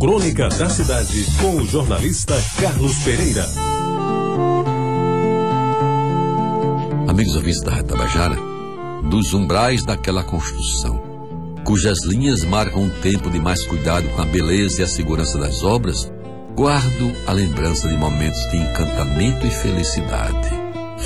Crônica da Cidade, com o jornalista Carlos Pereira. Amigos ouvintes da Retabajara, dos umbrais daquela construção, cujas linhas marcam um tempo de mais cuidado com a beleza e a segurança das obras, guardo a lembrança de momentos de encantamento e felicidade.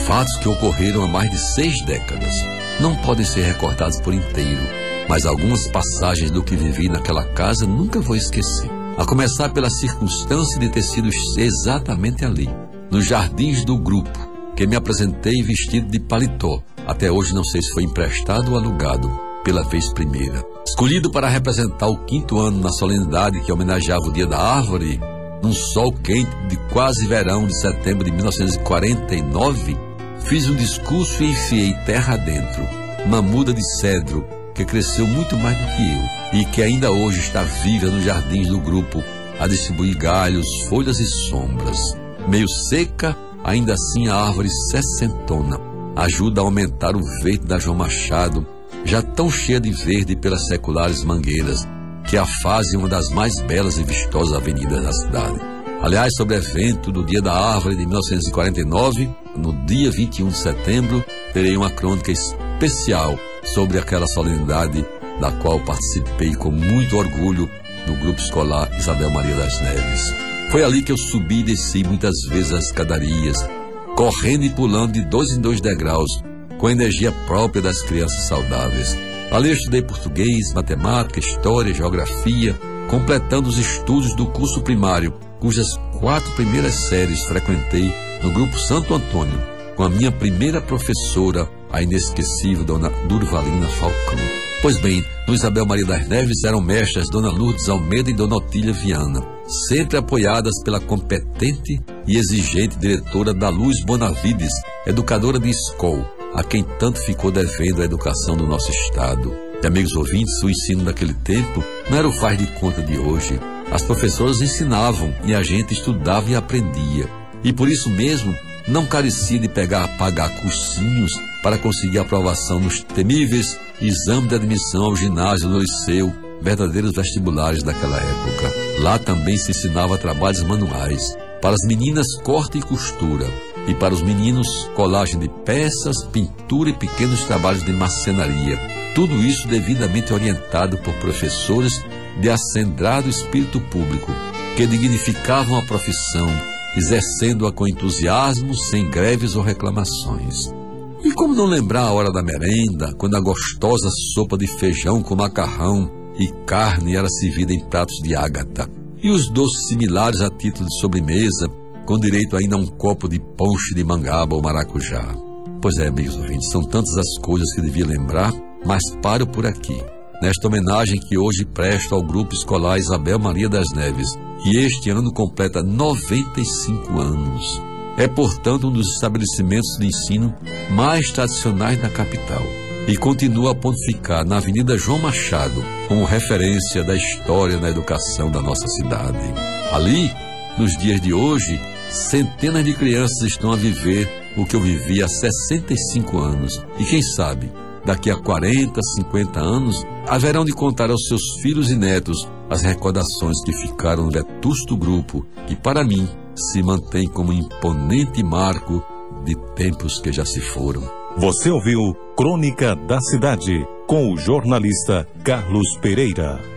Fatos que ocorreram há mais de seis décadas não podem ser recordados por inteiro, mas algumas passagens do que vivi naquela casa nunca vou esquecer. A começar pela circunstância de ter sido exatamente ali, nos jardins do grupo, que me apresentei vestido de paletó. Até hoje não sei se foi emprestado ou alugado, pela vez primeira. Escolhido para representar o quinto ano na solenidade que homenageava o Dia da Árvore, num sol quente de quase verão de setembro de 1949, fiz um discurso e enfiei terra dentro, uma muda de cedro que cresceu muito mais do que eu e que ainda hoje está viva nos jardins do grupo a distribuir galhos, folhas e sombras. Meio seca, ainda assim a árvore sessentona ajuda a aumentar o verde da João Machado, já tão cheia de verde pelas seculares mangueiras, que a fazem uma das mais belas e vistosas avenidas da cidade. Aliás, sobre o evento do Dia da Árvore de 1949, no dia 21 de setembro, terei uma crônica especial sobre aquela solenidade da qual participei com muito orgulho no grupo escolar Isabel Maria das Neves. Foi ali que eu subi e desci muitas vezes as escadarias, correndo e pulando de dois em dois degraus, com a energia própria das crianças saudáveis. Ali eu estudei português, matemática, história, geografia, completando os estudos do curso primário, cujas quatro primeiras séries frequentei no grupo Santo Antônio, com a minha primeira professora, a inesquecível Dona Durvalina Falcão. Pois bem, no Isabel Maria das Neves eram mestras Dona Lourdes Almeida e Dona Otília Viana, sempre apoiadas pela competente e exigente diretora da Luz Bonavides, educadora de escola, a quem tanto ficou devendo a educação do nosso Estado. E amigos ouvintes, o ensino daquele tempo não era o faz de conta de hoje. As professoras ensinavam e a gente estudava e aprendia. E por isso mesmo não carecia de pegar pagar cursinhos para conseguir aprovação nos temíveis exames de admissão ao ginásio no liceu, verdadeiros vestibulares daquela época. Lá também se ensinava trabalhos manuais. Para as meninas, corte e costura. E para os meninos, colagem de peças, pintura e pequenos trabalhos de marcenaria. Tudo isso devidamente orientado por professores de acendrado espírito público, que dignificavam a profissão, exercendo-a com entusiasmo, sem greves ou reclamações. E como não lembrar a hora da merenda, quando a gostosa sopa de feijão com macarrão e carne era servida em pratos de ágata, e os doces similares a título de sobremesa, com direito ainda a um copo de ponche de mangaba ou maracujá. Pois é, amigos ouvintes, são tantas as coisas que devia lembrar, mas paro por aqui. Nesta homenagem que hoje presto ao Grupo Escolar Isabel Maria das Neves, e este ano completa 95 anos. É, portanto, um dos estabelecimentos de ensino mais tradicionais da capital e continua a pontificar na Avenida João Machado como referência da história da educação da nossa cidade. Ali, nos dias de hoje, centenas de crianças estão a viver o que eu vivi há 65 anos e quem sabe, daqui a 40, 50 anos, haverão de contar aos seus filhos e netos as recordações que ficaram no vetusto grupo, que para mim se mantém como imponente marco de tempos que já se foram. Você ouviu Crônica da Cidade com o jornalista Carlos Pereira.